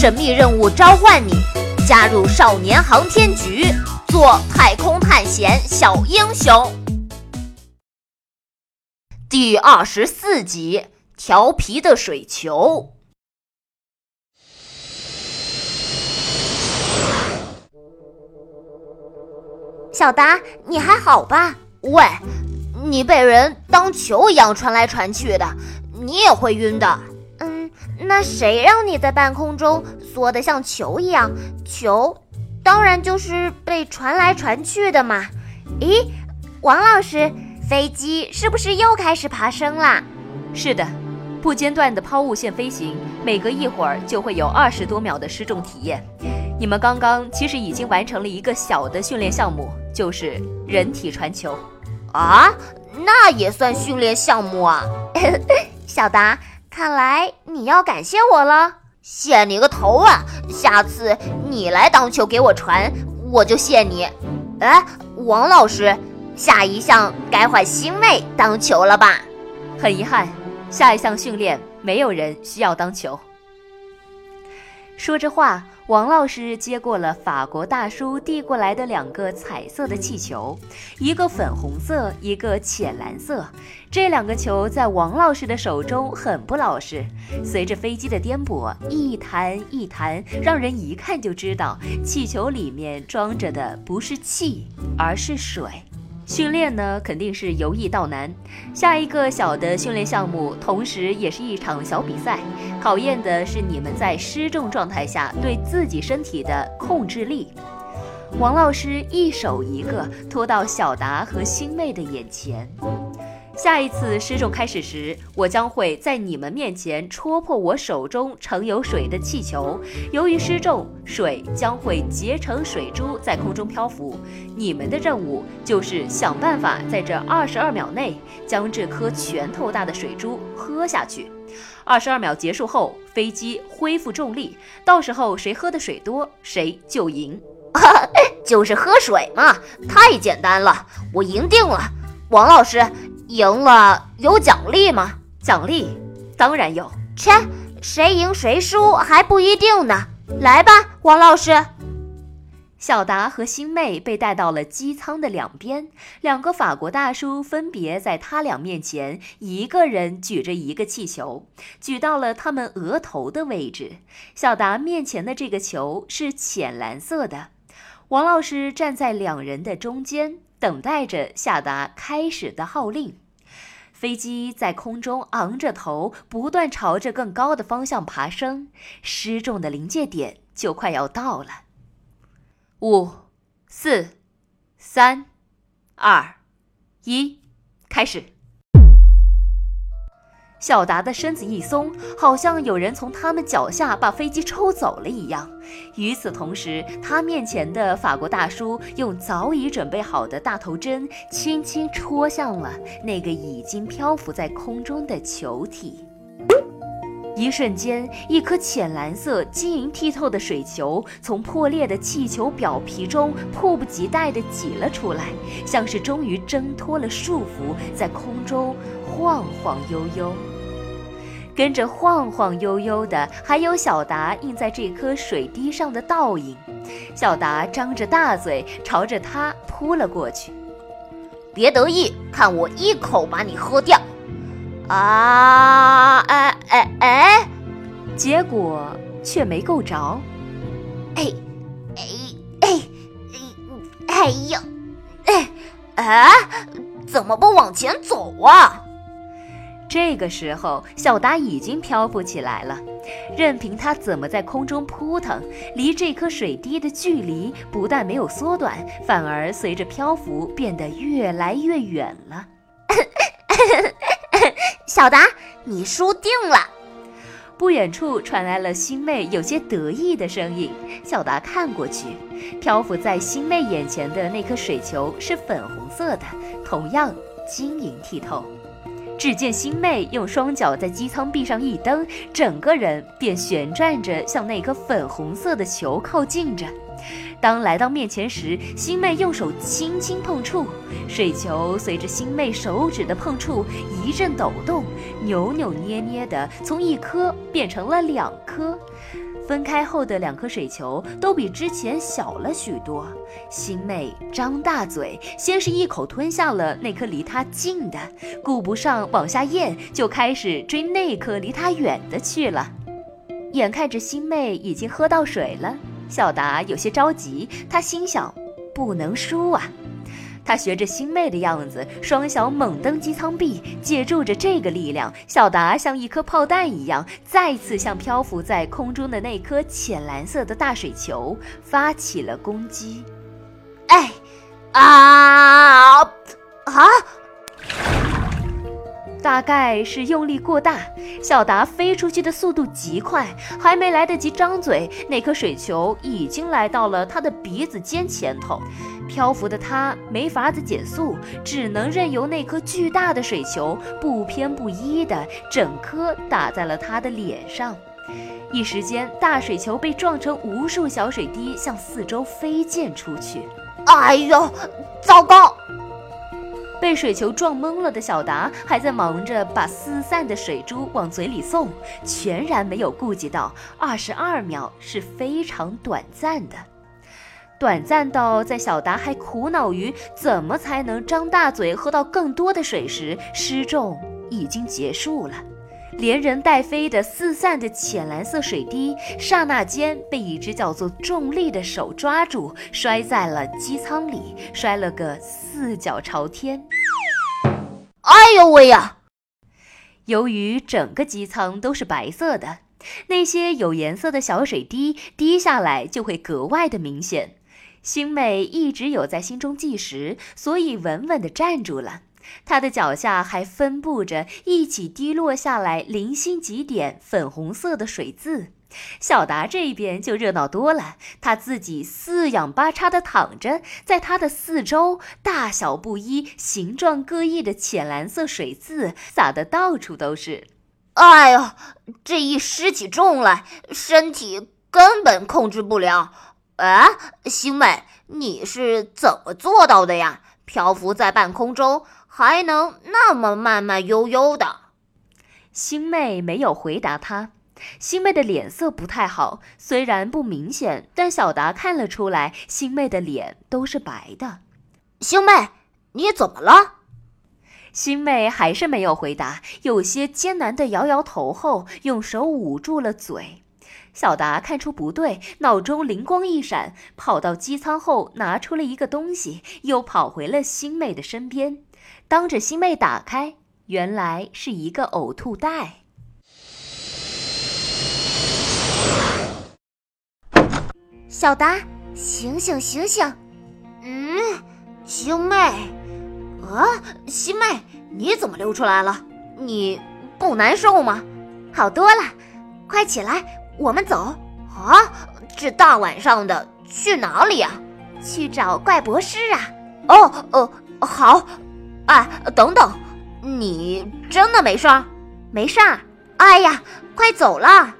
神秘任务召唤你，加入少年航天局，做太空探险小英雄。第二十四集：调皮的水球。小达，你还好吧？喂，你被人当球一样传来传去的，你也会晕的。嗯，那谁让你在半空中缩得像球一样？球，当然就是被传来传去的嘛。咦，王老师，飞机是不是又开始爬升啦？是的，不间断的抛物线飞行，每隔一会儿就会有二十多秒的失重体验。你们刚刚其实已经完成了一个小的训练项目，就是人体传球。啊，那也算训练项目啊！小达，看来你要感谢我了。谢你个头啊！下次你来当球给我传，我就谢你。哎，王老师，下一项该换新妹当球了吧？很遗憾，下一项训练没有人需要当球。说着话。王老师接过了法国大叔递过来的两个彩色的气球，一个粉红色，一个浅蓝色。这两个球在王老师的手中很不老实，随着飞机的颠簸，一弹一弹，让人一看就知道气球里面装着的不是气，而是水。训练呢，肯定是由易到难。下一个小的训练项目，同时也是一场小比赛，考验的是你们在失重状态下对自己身体的控制力。王老师一手一个拖到小达和星妹的眼前。下一次失重开始时，我将会在你们面前戳破我手中盛有水的气球。由于失重，水将会结成水珠在空中漂浮。你们的任务就是想办法在这二十二秒内将这颗拳头大的水珠喝下去。二十二秒结束后，飞机恢复重力，到时候谁喝的水多，谁就赢。就是喝水嘛，太简单了，我赢定了。王老师。赢了有奖励吗？奖励当然有。切，谁赢谁输还不一定呢。来吧，王老师。小达和星妹被带到了机舱的两边，两个法国大叔分别在他俩面前，一个人举着一个气球，举到了他们额头的位置。小达面前的这个球是浅蓝色的。王老师站在两人的中间。等待着下达开始的号令，飞机在空中昂着头，不断朝着更高的方向爬升，失重的临界点就快要到了。五、四、三、二、一，开始。小达的身子一松，好像有人从他们脚下把飞机抽走了一样。与此同时，他面前的法国大叔用早已准备好的大头针，轻轻戳向了那个已经漂浮在空中的球体。一瞬间，一颗浅蓝色、晶莹剔透的水球从破裂的气球表皮中迫不及待地挤了出来，像是终于挣脱了束缚，在空中晃晃悠悠。跟着晃晃悠悠的，还有小达印在这颗水滴上的倒影。小达张着大嘴，朝着他扑了过去。别得意，看我一口把你喝掉！啊，结果却没够着。哎哎哎哎哎呀！哎哎，怎么不往前走啊？这个时候，小达已经漂浮起来了。任凭他怎么在空中扑腾，离这颗水滴的距离不但没有缩短，反而随着漂浮变得越来越远了。小达，你输定了！不远处传来了星妹有些得意的声音。小达看过去，漂浮在星妹眼前的那颗水球是粉红色的，同样晶莹剔透。只见星妹用双脚在机舱壁上一蹬，整个人便旋转着向那颗粉红色的球靠近着。当来到面前时，星妹用手轻轻碰触，水球随着星妹手指的碰触一阵抖动，扭扭捏捏的从一颗变成了两颗。分开后的两颗水球都比之前小了许多。星妹张大嘴，先是一口吞下了那颗离她近的，顾不上往下咽，就开始追那颗离她远的去了。眼看着星妹已经喝到水了，小达有些着急，他心想：不能输啊！他学着新妹的样子，双脚猛蹬机舱壁，借助着这个力量，小达像一颗炮弹一样，再次向漂浮在空中的那颗浅蓝色的大水球发起了攻击。哎，啊啊！大概是用力过大，小达飞出去的速度极快，还没来得及张嘴，那颗水球已经来到了他的鼻子尖前头。漂浮的他没法子减速，只能任由那颗巨大的水球不偏不倚的整颗打在了他的脸上。一时间，大水球被撞成无数小水滴，向四周飞溅出去。哎呦，糟糕！被水球撞懵了的小达还在忙着把四散的水珠往嘴里送，全然没有顾及到二十二秒是非常短暂的。短暂到在小达还苦恼于怎么才能张大嘴喝到更多的水时，失重已经结束了，连人带飞的四散的浅蓝色水滴，刹那间被一只叫做重力的手抓住，摔在了机舱里，摔了个四脚朝天。哎呦喂呀！由于整个机舱都是白色的，那些有颜色的小水滴滴下来就会格外的明显。星美一直有在心中计时，所以稳稳地站住了。她的脚下还分布着一起滴落下来零星几点粉红色的水渍。小达这边就热闹多了，他自己四仰八叉地躺着，在他的四周大小不一、形状各异的浅蓝色水渍撒得到处都是。哎呦，这一失起重来，身体根本控制不了。哎，星美，你是怎么做到的呀？漂浮在半空中还能那么慢慢悠悠的？星妹没有回答他。星妹的脸色不太好，虽然不明显，但小达看了出来，星妹的脸都是白的。星妹，你怎么了？星妹还是没有回答，有些艰难地摇摇头后，用手捂住了嘴。小达看出不对，脑中灵光一闪，跑到机舱后拿出了一个东西，又跑回了星妹的身边，当着星妹打开，原来是一个呕吐袋。小达，醒醒醒醒！嗯，星妹，啊，星妹，你怎么流出来了？你不难受吗？好多了，快起来，我们走。啊，这大晚上的去哪里呀？去找怪博士啊！哦哦，好。哎，等等，你真的没事儿？没事儿。哎呀，快走了！